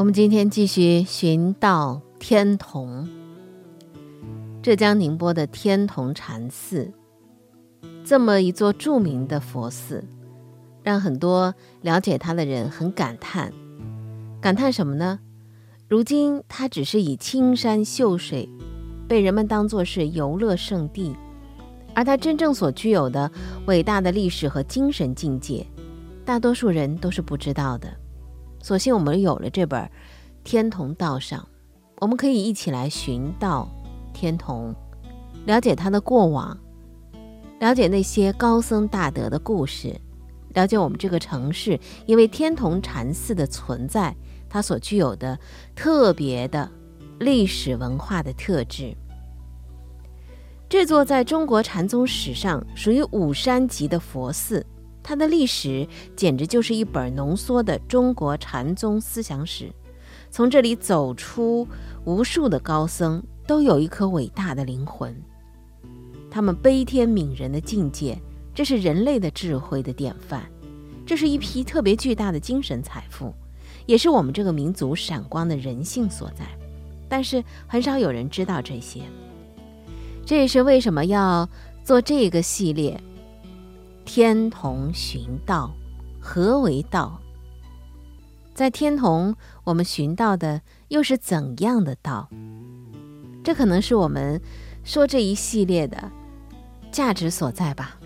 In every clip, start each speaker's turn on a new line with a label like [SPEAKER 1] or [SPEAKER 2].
[SPEAKER 1] 我们今天继续寻到天童，浙江宁波的天童禅寺，这么一座著名的佛寺，让很多了解它的人很感叹。感叹什么呢？如今它只是以青山秀水被人们当作是游乐胜地，而它真正所具有的伟大的历史和精神境界，大多数人都是不知道的。所幸我们有了这本《天童道上》，我们可以一起来寻道天童，了解他的过往，了解那些高僧大德的故事，了解我们这个城市因为天童禅寺的存在，它所具有的特别的历史文化的特质。这座在中国禅宗史上属于五山级的佛寺。它的历史简直就是一本浓缩的中国禅宗思想史，从这里走出无数的高僧，都有一颗伟大的灵魂。他们悲天悯人的境界，这是人类的智慧的典范，这是一批特别巨大的精神财富，也是我们这个民族闪光的人性所在。但是很少有人知道这些，这也是为什么要做这个系列。天童寻道，何为道？在天童，我们寻到的又是怎样的道？这可能是我们说这一系列的价值所在吧。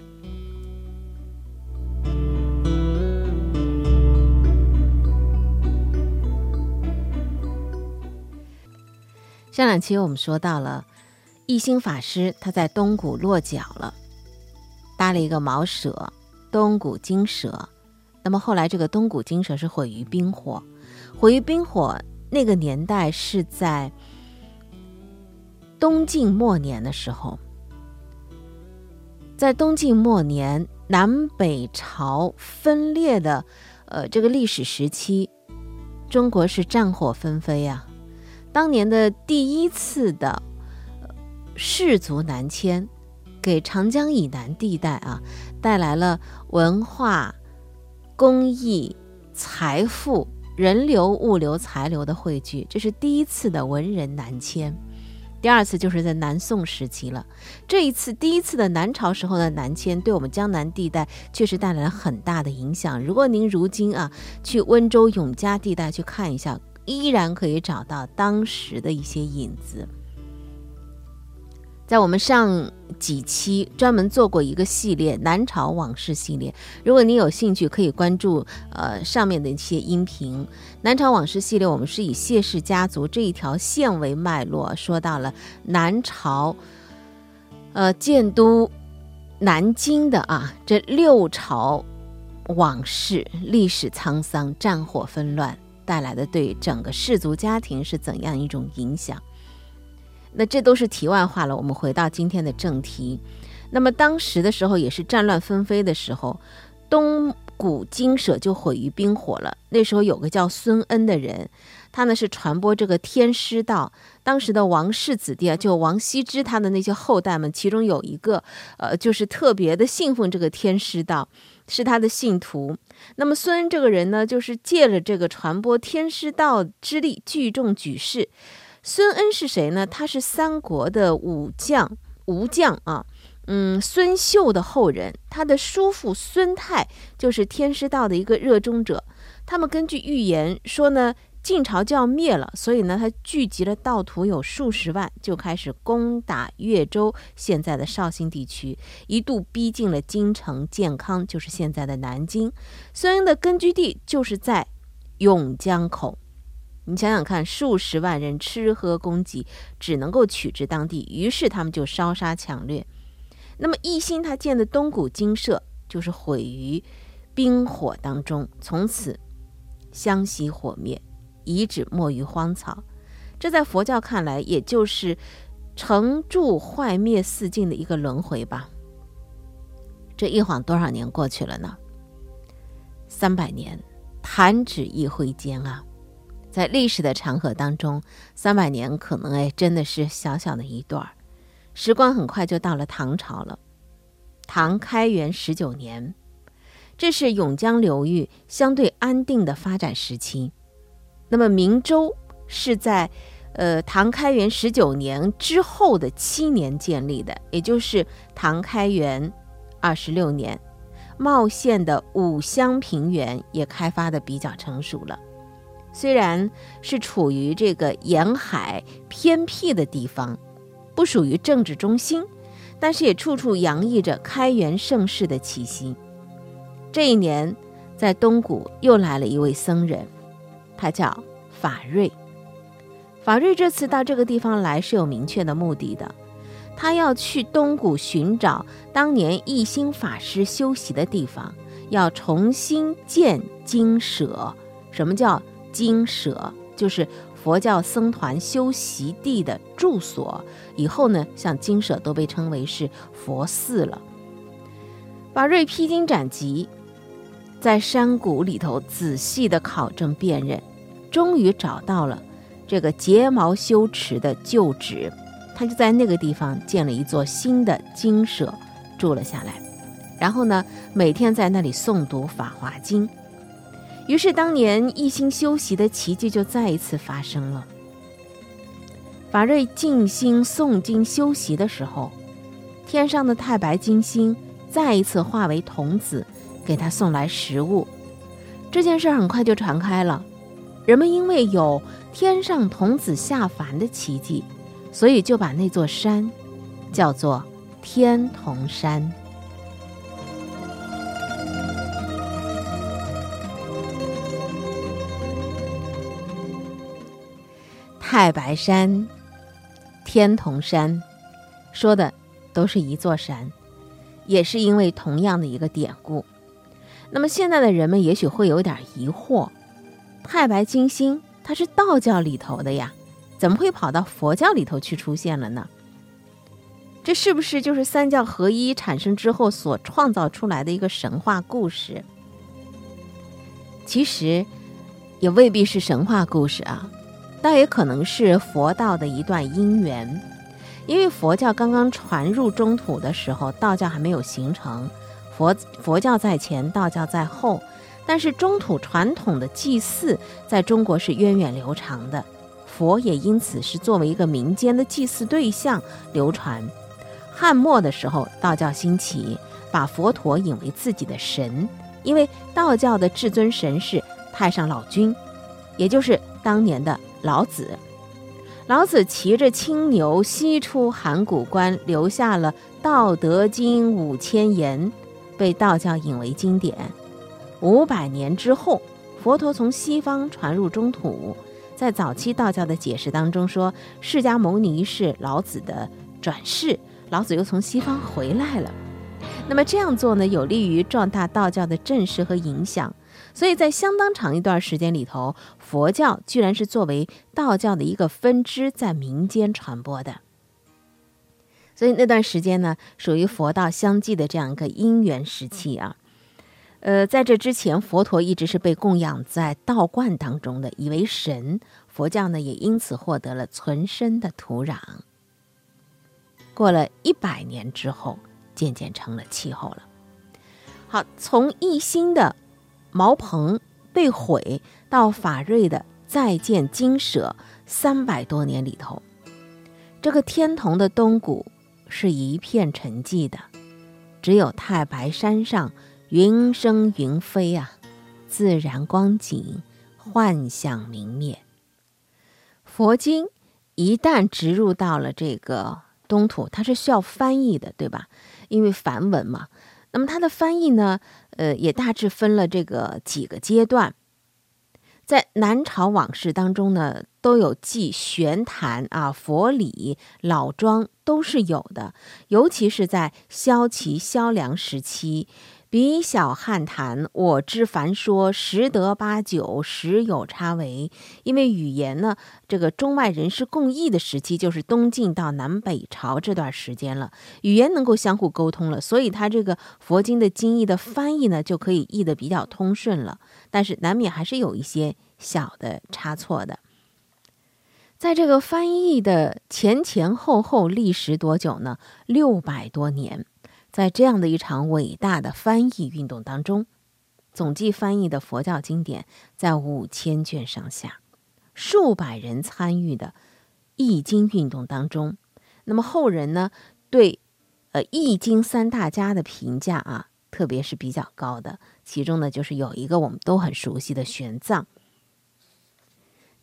[SPEAKER 1] 上两期我们说到了一心法师，他在东谷落脚了。搭了一个茅舍，东谷精舍。那么后来这个东谷精舍是毁于冰火，毁于冰火。那个年代是在东晋末年的时候，在东晋末年南北朝分裂的呃这个历史时期，中国是战火纷飞啊。当年的第一次的士族南迁。给长江以南地带啊带来了文化、工艺、财富、人流、物流、财流的汇聚，这是第一次的文人南迁。第二次就是在南宋时期了。这一次第一次的南朝时候的南迁，对我们江南地带确实带来了很大的影响。如果您如今啊去温州永嘉地带去看一下，依然可以找到当时的一些影子。在我们上几期专门做过一个系列《南朝往事》系列，如果你有兴趣，可以关注呃上面的一些音频。《南朝往事》系列，我们是以谢氏家族这一条线为脉络，说到了南朝，呃建都南京的啊这六朝往事、历史沧桑、战火纷乱带来的对整个氏族家庭是怎样一种影响。那这都是题外话了。我们回到今天的正题。那么当时的时候也是战乱纷飞的时候，东谷精舍就毁于冰火了。那时候有个叫孙恩的人，他呢是传播这个天师道。当时的王氏子弟啊，就王羲之他的那些后代们，其中有一个呃，就是特别的信奉这个天师道，是他的信徒。那么孙恩这个人呢，就是借了这个传播天师道之力，聚众举事。孙恩是谁呢？他是三国的武将，武将啊，嗯，孙秀的后人。他的叔父孙泰就是天师道的一个热衷者。他们根据预言说呢，晋朝就要灭了，所以呢，他聚集了道徒有数十万，就开始攻打越州（现在的绍兴地区），一度逼近了京城建康，就是现在的南京。孙恩的根据地就是在永江口。你想想看，数十万人吃喝供给只能够取之当地，于是他们就烧杀抢掠。那么一心他建的东谷精舍就是毁于冰火当中，从此香熄火灭，遗址没于荒草。这在佛教看来，也就是成住坏灭四境的一个轮回吧。这一晃多少年过去了呢？三百年，弹指一挥间啊！在历史的长河当中，三百年可能哎，真的是小小的一段儿。时光很快就到了唐朝了。唐开元十九年，这是永江流域相对安定的发展时期。那么明州是在呃唐开元十九年之后的七年建立的，也就是唐开元二十六年。茂县的五乡平原也开发的比较成熟了。虽然是处于这个沿海偏僻的地方，不属于政治中心，但是也处处洋溢着开元盛世的气息。这一年，在东谷又来了一位僧人，他叫法瑞。法瑞这次到这个地方来是有明确的目的的，他要去东谷寻找当年一心法师修习的地方，要重新建精舍。什么叫？精舍就是佛教僧团修习地的住所，以后呢，像精舍都被称为是佛寺了。法瑞披荆斩棘，在山谷里头仔细的考证辨认，终于找到了这个睫毛修持的旧址，他就在那个地方建了一座新的精舍，住了下来，然后呢，每天在那里诵读《法华经》。于是，当年一心修习的奇迹就再一次发生了。法瑞静心诵经修习的时候，天上的太白金星再一次化为童子，给他送来食物。这件事很快就传开了，人们因为有天上童子下凡的奇迹，所以就把那座山叫做天童山。太白山、天童山，说的都是一座山，也是因为同样的一个典故。那么现在的人们也许会有点疑惑：太白金星它是道教里头的呀，怎么会跑到佛教里头去出现了呢？这是不是就是三教合一产生之后所创造出来的一个神话故事？其实也未必是神话故事啊。倒也可能是佛道的一段因缘，因为佛教刚刚传入中土的时候，道教还没有形成，佛佛教在前，道教在后。但是中土传统的祭祀在中国是源远流长的，佛也因此是作为一个民间的祭祀对象流传。汉末的时候，道教兴起，把佛陀引为自己的神，因为道教的至尊神是太上老君，也就是当年的。老子，老子骑着青牛西出函谷关，留下了《道德经》五千言，被道教引为经典。五百年之后，佛陀从西方传入中土，在早期道教的解释当中说，释迦牟尼是老子的转世，老子又从西方回来了。那么这样做呢，有利于壮大道教的正势和影响。所以在相当长一段时间里头，佛教居然是作为道教的一个分支在民间传播的。所以那段时间呢，属于佛道相继的这样一个因缘时期啊。呃，在这之前，佛陀一直是被供养在道观当中的，以为神。佛教呢，也因此获得了存身的土壤。过了一百年之后，渐渐成了气候了。好，从一心的。茅棚被毁，到法瑞的再建精舍，三百多年里头，这个天童的东谷是一片沉寂的，只有太白山上云生云飞啊，自然光景，幻象明灭。佛经一旦植入到了这个东土，它是需要翻译的，对吧？因为梵文嘛。那么它的翻译呢？呃，也大致分了这个几个阶段。在南朝往事当中呢，都有记玄坛啊、佛理、老庄都是有的，尤其是在萧齐、萧梁时期。比小汉谈，我知凡说十得八九，十有差为。因为语言呢，这个中外人士共议的时期，就是东晋到南北朝这段时间了，语言能够相互沟通了，所以他这个佛经的经义的翻译呢，就可以译得比较通顺了。但是难免还是有一些小的差错的。在这个翻译的前前后后历时多久呢？六百多年。在这样的一场伟大的翻译运动当中，总计翻译的佛教经典在五千卷上下。数百人参与的易经运动当中。那么后人呢，对呃易经三大家的评价啊，特别是比较高的。其中呢，就是有一个我们都很熟悉的玄奘。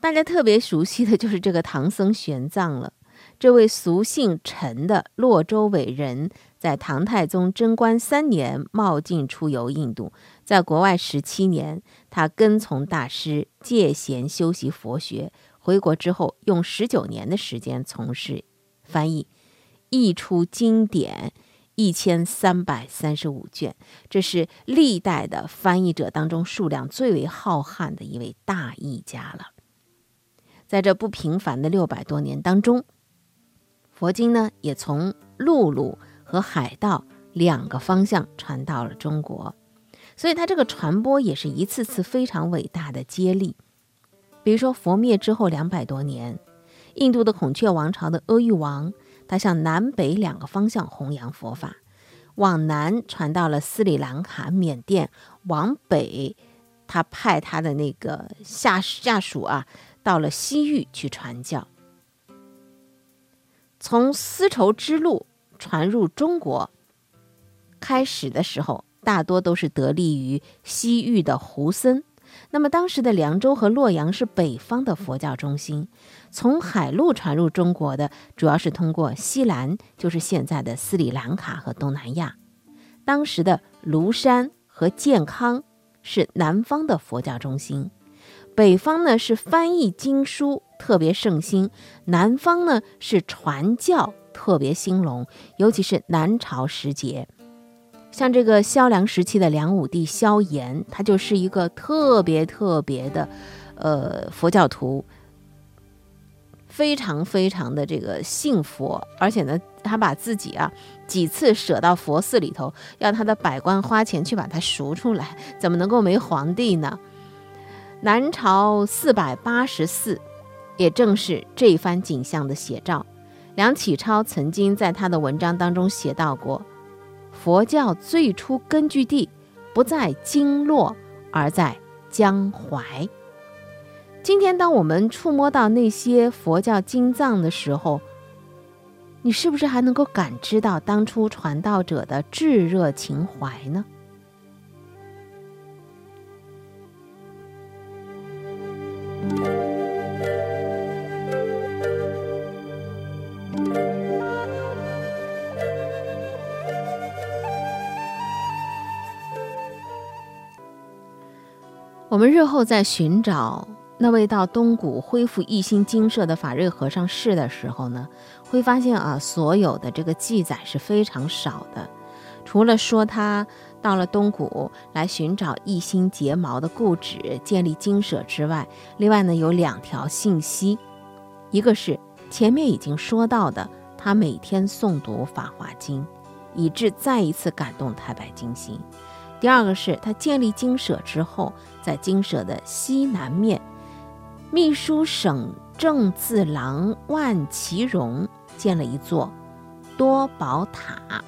[SPEAKER 1] 大家特别熟悉的就是这个唐僧玄奘了。这位俗姓陈的洛州伟人，在唐太宗贞观三年冒进出游印度，在国外十七年，他跟从大师戒贤修习佛学。回国之后，用十九年的时间从事翻译，译出经典一千三百三十五卷，这是历代的翻译者当中数量最为浩瀚的一位大译家了。在这不平凡的六百多年当中。佛经呢，也从陆路和海盗两个方向传到了中国，所以它这个传播也是一次次非常伟大的接力。比如说，佛灭之后两百多年，印度的孔雀王朝的阿育王，他向南北两个方向弘扬佛法，往南传到了斯里兰卡、缅甸，往北，他派他的那个下下属啊，到了西域去传教。从丝绸之路传入中国开始的时候，大多都是得力于西域的胡僧。那么，当时的凉州和洛阳是北方的佛教中心。从海路传入中国的，主要是通过西兰，就是现在的斯里兰卡和东南亚。当时的庐山和健康是南方的佛教中心。北方呢是翻译经书特别盛行，南方呢是传教特别兴隆，尤其是南朝时节，像这个萧梁时期的梁武帝萧衍，他就是一个特别特别的，呃，佛教徒，非常非常的这个信佛，而且呢，他把自己啊几次舍到佛寺里头，要他的百官花钱去把它赎出来，怎么能够没皇帝呢？南朝四百八十四，也正是这番景象的写照。梁启超曾经在他的文章当中写到过：佛教最初根据地不在经络，而在江淮。今天，当我们触摸到那些佛教经藏的时候，你是不是还能够感知到当初传道者的炙热情怀呢？我们日后在寻找那位到东谷恢复一心精舍的法瑞和尚是的时候呢，会发现啊，所有的这个记载是非常少的。除了说他到了东谷来寻找一心睫毛的故址，建立精舍之外，另外呢有两条信息，一个是前面已经说到的，他每天诵读《法华经》，以致再一次感动太白金星。第二个是他建立精舍之后，在精舍的西南面，秘书省正字郎万其荣建了一座多宝塔。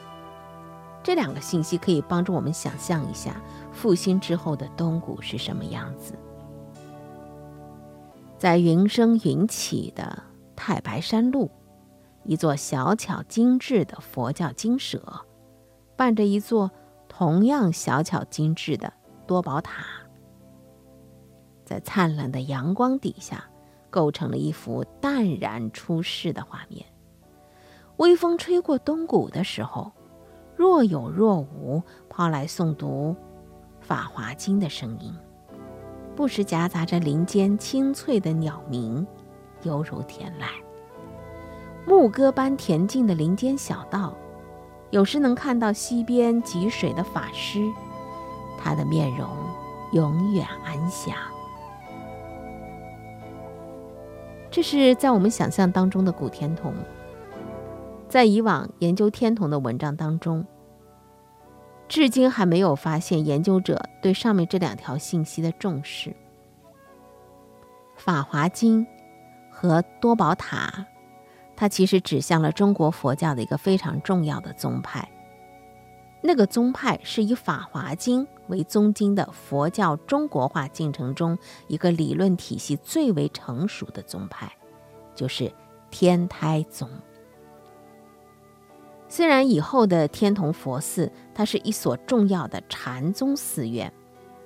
[SPEAKER 1] 这两个信息可以帮助我们想象一下复兴之后的东谷是什么样子。在云生云起的太白山路，一座小巧精致的佛教精舍，伴着一座。同样小巧精致的多宝塔，在灿烂的阳光底下，构成了一幅淡然出世的画面。微风吹过东谷的时候，若有若无抛来诵读《法华经》的声音，不时夹杂着林间清脆的鸟鸣，犹如天籁。牧歌般恬静的林间小道。有时能看到溪边汲水的法师，他的面容永远安详。这是在我们想象当中的古天童。在以往研究天童的文章当中，至今还没有发现研究者对上面这两条信息的重视。《法华经》和多宝塔。它其实指向了中国佛教的一个非常重要的宗派。那个宗派是以《法华经》为宗经的佛教中国化进程中一个理论体系最为成熟的宗派，就是天台宗。虽然以后的天童佛寺，它是一所重要的禅宗寺院，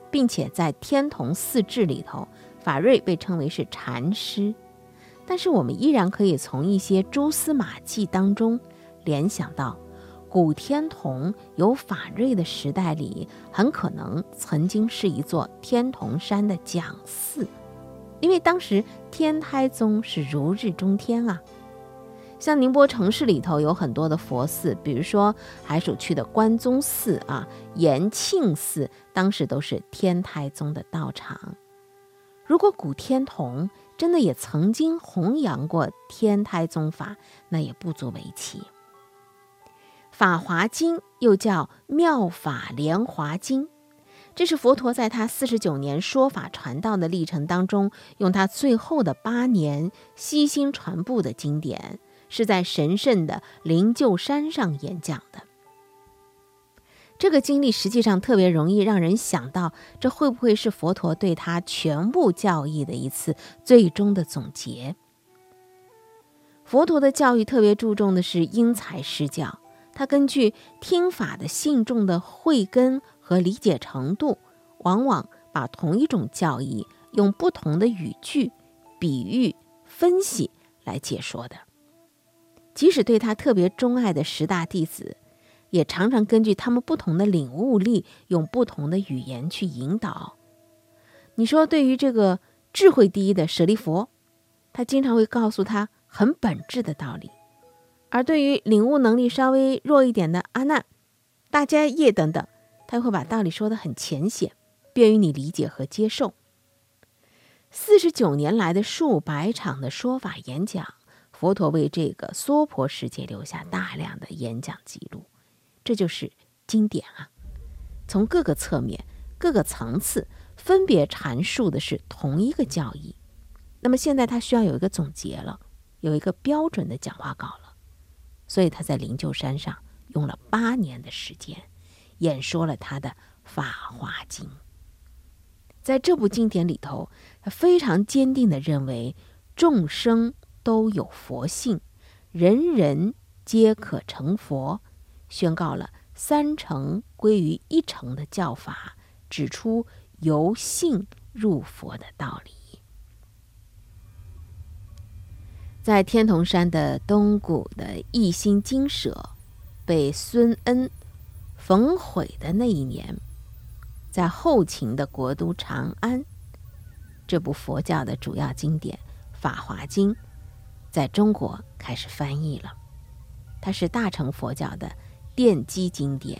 [SPEAKER 1] 并且在天童寺志里头，法瑞被称为是禅师，但是我们依然可以从一些蛛丝马迹当中联想到，古天童有法瑞的时代里，很可能曾经是一座天童山的讲寺，因为当时天台宗是如日中天啊。像宁波城市里头有很多的佛寺，比如说海曙区的关宗寺啊、延庆寺，当时都是天台宗的道场。如果古天童真的也曾经弘扬过天台宗法，那也不足为奇。《法华经》又叫《妙法莲华经》，这是佛陀在他四十九年说法传道的历程当中，用他最后的八年悉心传布的经典。是在神圣的灵鹫山上演讲的。这个经历实际上特别容易让人想到，这会不会是佛陀对他全部教义的一次最终的总结？佛陀的教育特别注重的是因材施教，他根据听法的信众的慧根和理解程度，往往把同一种教义用不同的语句、比喻、分析来解说的。即使对他特别钟爱的十大弟子，也常常根据他们不同的领悟力，用不同的语言去引导。你说，对于这个智慧第一的舍利佛，他经常会告诉他很本质的道理；而对于领悟能力稍微弱一点的阿难、大迦叶等等，他会把道理说得很浅显，便于你理解和接受。四十九年来的数百场的说法演讲。佛陀为这个娑婆世界留下大量的演讲记录，这就是经典啊！从各个侧面、各个层次分别阐述的是同一个教义。那么现在他需要有一个总结了，有一个标准的讲话稿了，所以他在灵鹫山上用了八年的时间，演说了他的《法华经》。在这部经典里头，他非常坚定地认为众生。都有佛性，人人皆可成佛，宣告了三成归于一成的教法，指出由性入佛的道理。在天童山的东谷的一心精舍被孙恩焚毁的那一年，在后秦的国都长安，这部佛教的主要经典《法华经》。在中国开始翻译了，它是大乘佛教的奠基经典，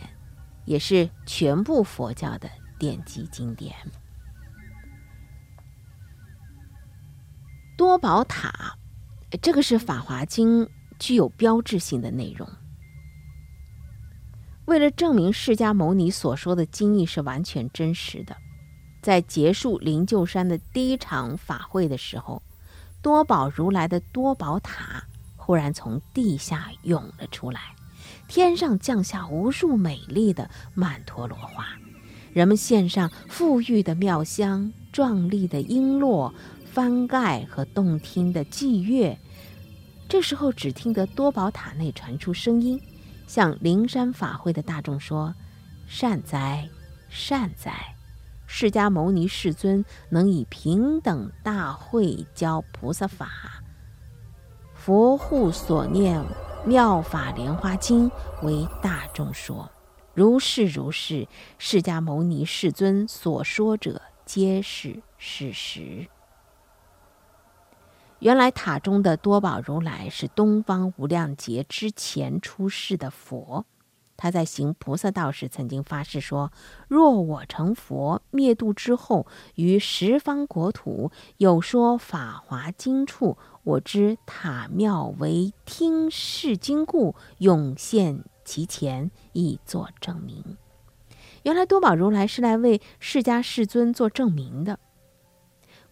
[SPEAKER 1] 也是全部佛教的奠基经典。多宝塔，这个是《法华经》具有标志性的内容。为了证明释迦牟尼所说的经义是完全真实的，在结束灵鹫山的第一场法会的时候。多宝如来的多宝塔忽然从地下涌了出来，天上降下无数美丽的曼陀罗花，人们献上馥郁的妙香、壮丽的璎珞、翻盖和动听的祭乐。这时候，只听得多宝塔内传出声音，向灵山法会的大众说：“善哉，善哉。”释迦牟尼世尊能以平等大会教菩萨法，佛护所念妙法莲花经为大众说，如是如是，释迦牟尼世尊所说者皆是事实。原来塔中的多宝如来是东方无量劫之前出世的佛。他在行菩萨道时，曾经发誓说：“若我成佛灭度之后，于十方国土有说法华经处，我知塔庙为听是经故，涌现其前，以作证明。”原来多宝如来是来为释迦世尊做证明的。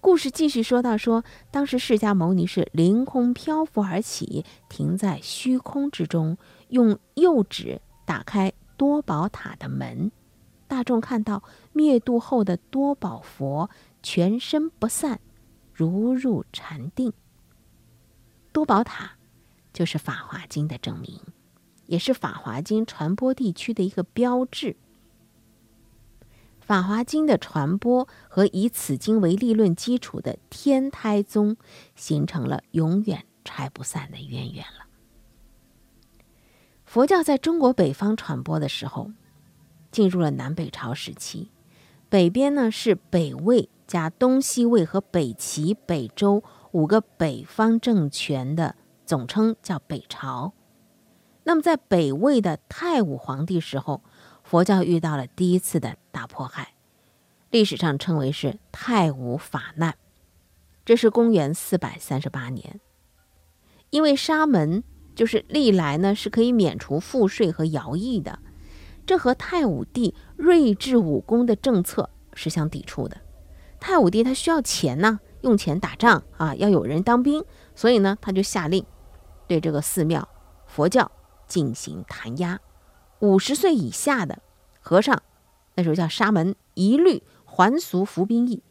[SPEAKER 1] 故事继续说到：说当时释迦牟尼是凌空漂浮而起，停在虚空之中，用右指。打开多宝塔的门。大众看到灭度后的多宝佛全身不散，如入禅定。多宝塔就是《法华经》的证明，也是《法华经》传播地区的一个标志。《法华经》的传播和以此经为立论基础的天台宗，形成了永远拆不散的渊源了。佛教在中国北方传播的时候。进入了南北朝时期，北边呢是北魏加东西魏和北齐、北周五个北方政权的总称，叫北朝。那么在北魏的太武皇帝时候，佛教遇到了第一次的大迫害，历史上称为是太武法难。这是公元四百三十八年，因为沙门就是历来呢是可以免除赋税和徭役的。这和太武帝睿智武功的政策是相抵触的。太武帝他需要钱呢，用钱打仗啊，要有人当兵，所以呢，他就下令对这个寺庙、佛教进行弹压。五十岁以下的和尚，那时候叫沙门，一律还俗服兵役，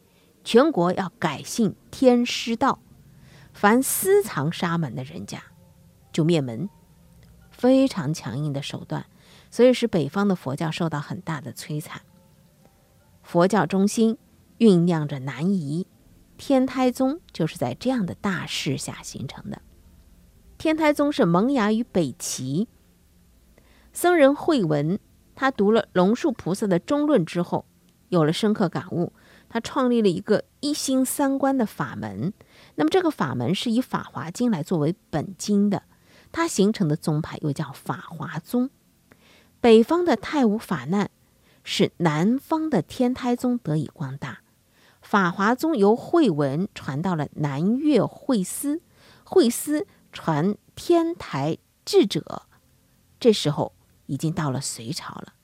[SPEAKER 1] 全国要改信天师道。凡私藏沙门的人家，就灭门。非常强硬的手段。所以使北方的佛教受到很大的摧残。佛教中心酝酿着南移，天台宗就是在这样的大势下形成的。天台宗是萌芽于北齐，僧人慧文，他读了龙树菩萨的中论之后，有了深刻感悟，他创立了一个一心三观的法门。那么这个法门是以《法华经》来作为本经的，它形成的宗派又叫法华宗。北方的太武法难，使南方的天台宗得以光大。法华宗由慧文传到了南岳慧思，慧思传天台智者。这时候已经到了隋朝了，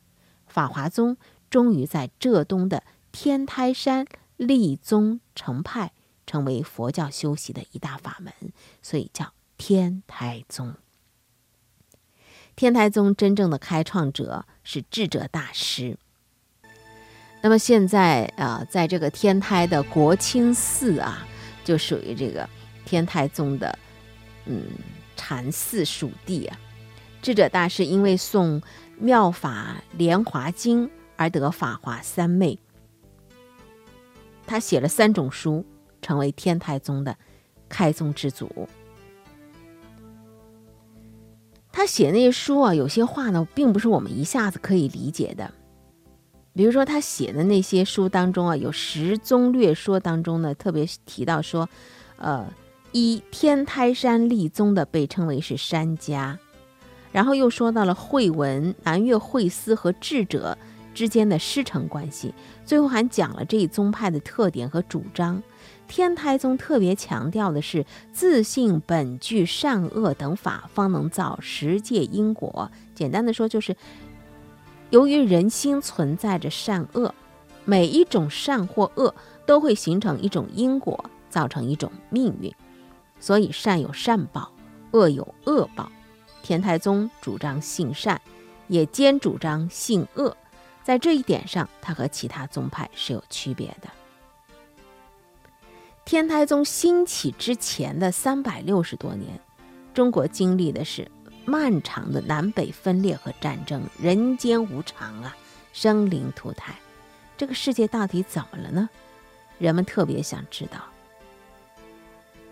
[SPEAKER 1] 法华宗终于在浙东的天台山立宗成派，成为佛教修习的一大法门，所以叫天台宗。天台宗真正的开创者是智者大师。那么现在啊，在这个天台的国清寺啊，就属于这个天台宗的嗯禅寺属地啊。智者大师因为诵《妙法莲华经》而得法华三昧，他写了三种书，成为天台宗的开宗之祖。他写那些书啊，有些话呢，并不是我们一下子可以理解的。比如说，他写的那些书当中啊，有《十宗略说》当中呢，特别提到说，呃，一天台山立宗的被称为是山家，然后又说到了慧文、南岳慧思和智者之间的师承关系，最后还讲了这一宗派的特点和主张。天台宗特别强调的是自信本具善恶等法，方能造十界因果。简单的说，就是由于人心存在着善恶，每一种善或恶都会形成一种因果，造成一种命运。所以善有善报，恶有恶报。天台宗主张性善，也兼主张性恶，在这一点上，它和其他宗派是有区别的。天台宗兴起之前的三百六十多年，中国经历的是漫长的南北分裂和战争，人间无常啊，生灵涂炭。这个世界到底怎么了呢？人们特别想知道。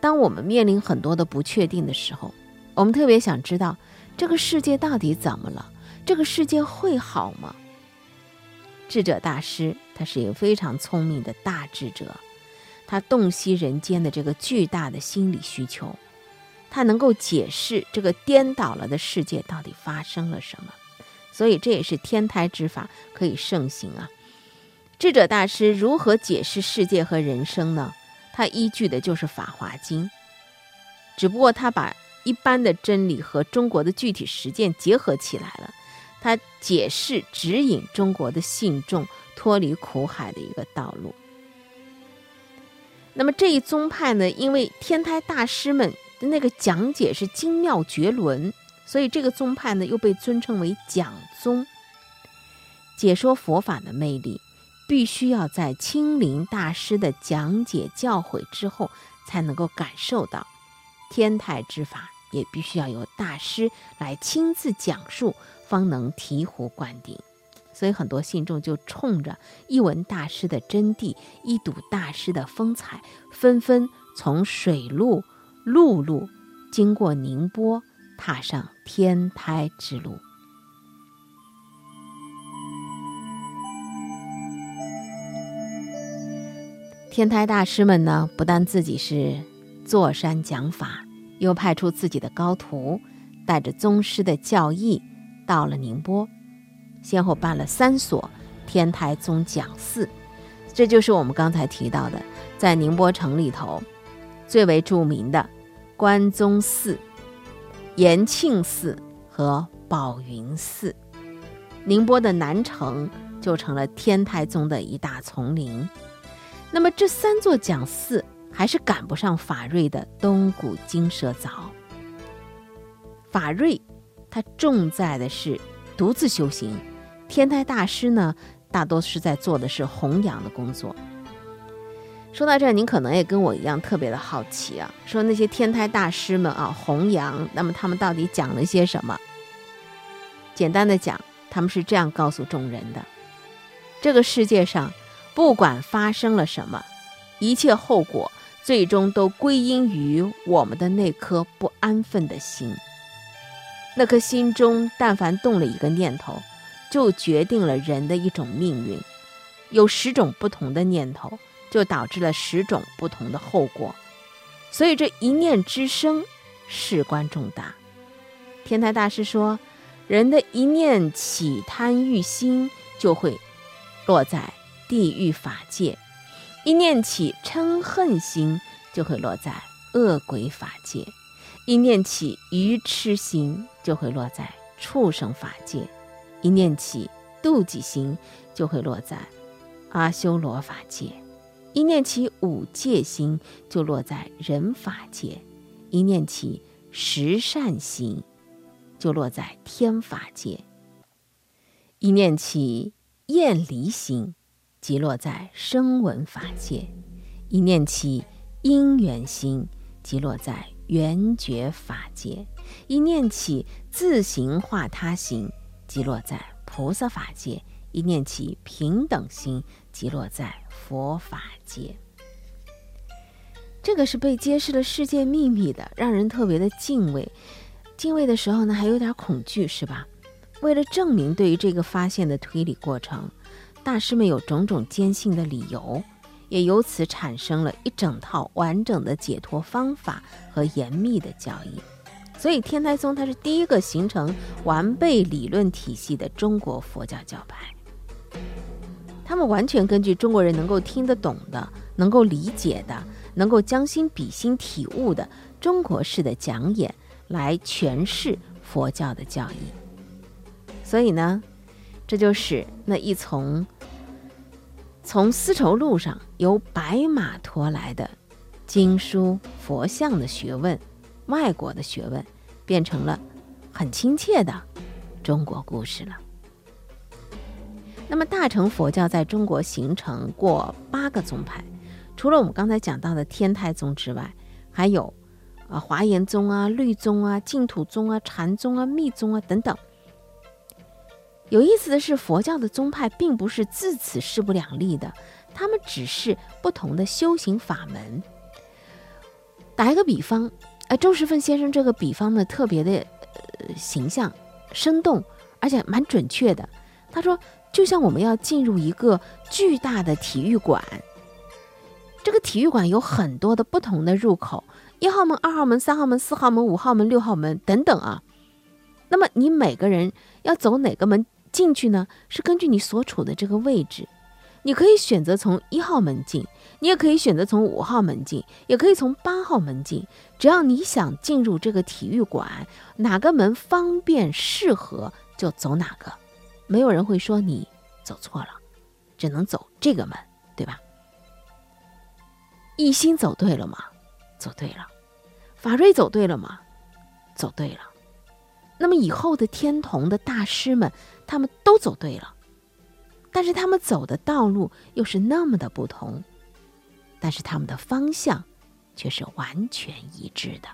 [SPEAKER 1] 当我们面临很多的不确定的时候，我们特别想知道这个世界到底怎么了？这个世界会好吗？智者大师，他是一个非常聪明的大智者。他洞悉人间的这个巨大的心理需求，他能够解释这个颠倒了的世界到底发生了什么，所以这也是天台之法可以盛行啊。智者大师如何解释世界和人生呢？他依据的就是《法华经》，只不过他把一般的真理和中国的具体实践结合起来了，它解释指引中国的信众脱离苦海的一个道路。那么这一宗派呢，因为天台大师们的那个讲解是精妙绝伦，所以这个宗派呢又被尊称为讲宗。解说佛法的魅力，必须要在亲临大师的讲解教诲之后，才能够感受到。天台之法也必须要由大师来亲自讲述，方能醍醐灌顶。所以很多信众就冲着一闻大师的真谛，一睹大师的风采，纷纷从水路、陆路经过宁波，踏上天台之路。天台大师们呢，不但自己是坐山讲法，又派出自己的高徒，带着宗师的教义，到了宁波，先后办了三所天台宗讲寺。这就是我们刚才提到的，在宁波城里头最为著名的关宗寺、延庆寺和宝云寺。宁波的南城就成了天台宗的一大丛林。那么这三座讲寺还是赶不上法瑞的东古金蛇早。法瑞他重在的是独自修行，天台大师呢大多是在做的是弘扬的工作。说到这儿，您可能也跟我一样特别的好奇啊，说那些天台大师们啊弘扬，那么他们到底讲了些什么？简单的讲，他们是这样告诉众人的：这个世界上。不管发生了什么，一切后果最终都归因于我们的那颗不安分的心。那颗心中但凡动了一个念头，就决定了人的一种命运。有十种不同的念头，就导致了十种不同的后果。所以这一念之生，事关重大。天台大师说，人的一念起贪欲心，就会落在。地狱法界，一念起嗔恨心，就会落在恶鬼法界；一念起愚痴心，就会落在畜生法界；一念起妒忌心，就会落在阿修罗法界；一念起五戒心，就落在人法界；一念起十善心，就落在天法界；一念起厌离心。即落在声闻法界，一念起因缘心；即落在缘觉法界，一念起自行化他行；即落在菩萨法界，一念起平等心；即落在佛法界。这个是被揭示了世界秘密的，让人特别的敬畏。敬畏的时候呢，还有点恐惧，是吧？为了证明对于这个发现的推理过程。大师们有种种坚信的理由，也由此产生了一整套完整的解脱方法和严密的教义。所以，天台宗它是第一个形成完备理论体系的中国佛教教派。他们完全根据中国人能够听得懂的、能够理解的、能够将心比心体悟的中国式的讲演来诠释佛教的教义。所以呢？这就是那一从从丝绸路上由白马驮来的经书佛像的学问，外国的学问，变成了很亲切的中国故事了。那么大乘佛教在中国形成过八个宗派，除了我们刚才讲到的天台宗之外，还有啊华严宗啊、律宗啊、净土宗啊、禅宗啊、密宗啊等等。有意思的是，佛教的宗派并不是自此势不两立的，他们只是不同的修行法门。打一个比方，呃，周时奋先生这个比方呢，特别的形象、生动，而且蛮准确的。他说，就像我们要进入一个巨大的体育馆，这个体育馆有很多的不同的入口，一号门、二号门、三号门、四号门、五号门、六号门等等啊。那么你每个人要走哪个门？进去呢，是根据你所处的这个位置，你可以选择从一号门进，你也可以选择从五号门进，也可以从八号门进。只要你想进入这个体育馆，哪个门方便适合就走哪个，没有人会说你走错了，只能走这个门，对吧？一心走对了吗？走对了。法瑞走对了吗？走对了。那么以后的天童的大师们。他们都走对了，但是他们走的道路又是那么的不同，但是他们的方向却是完全一致的。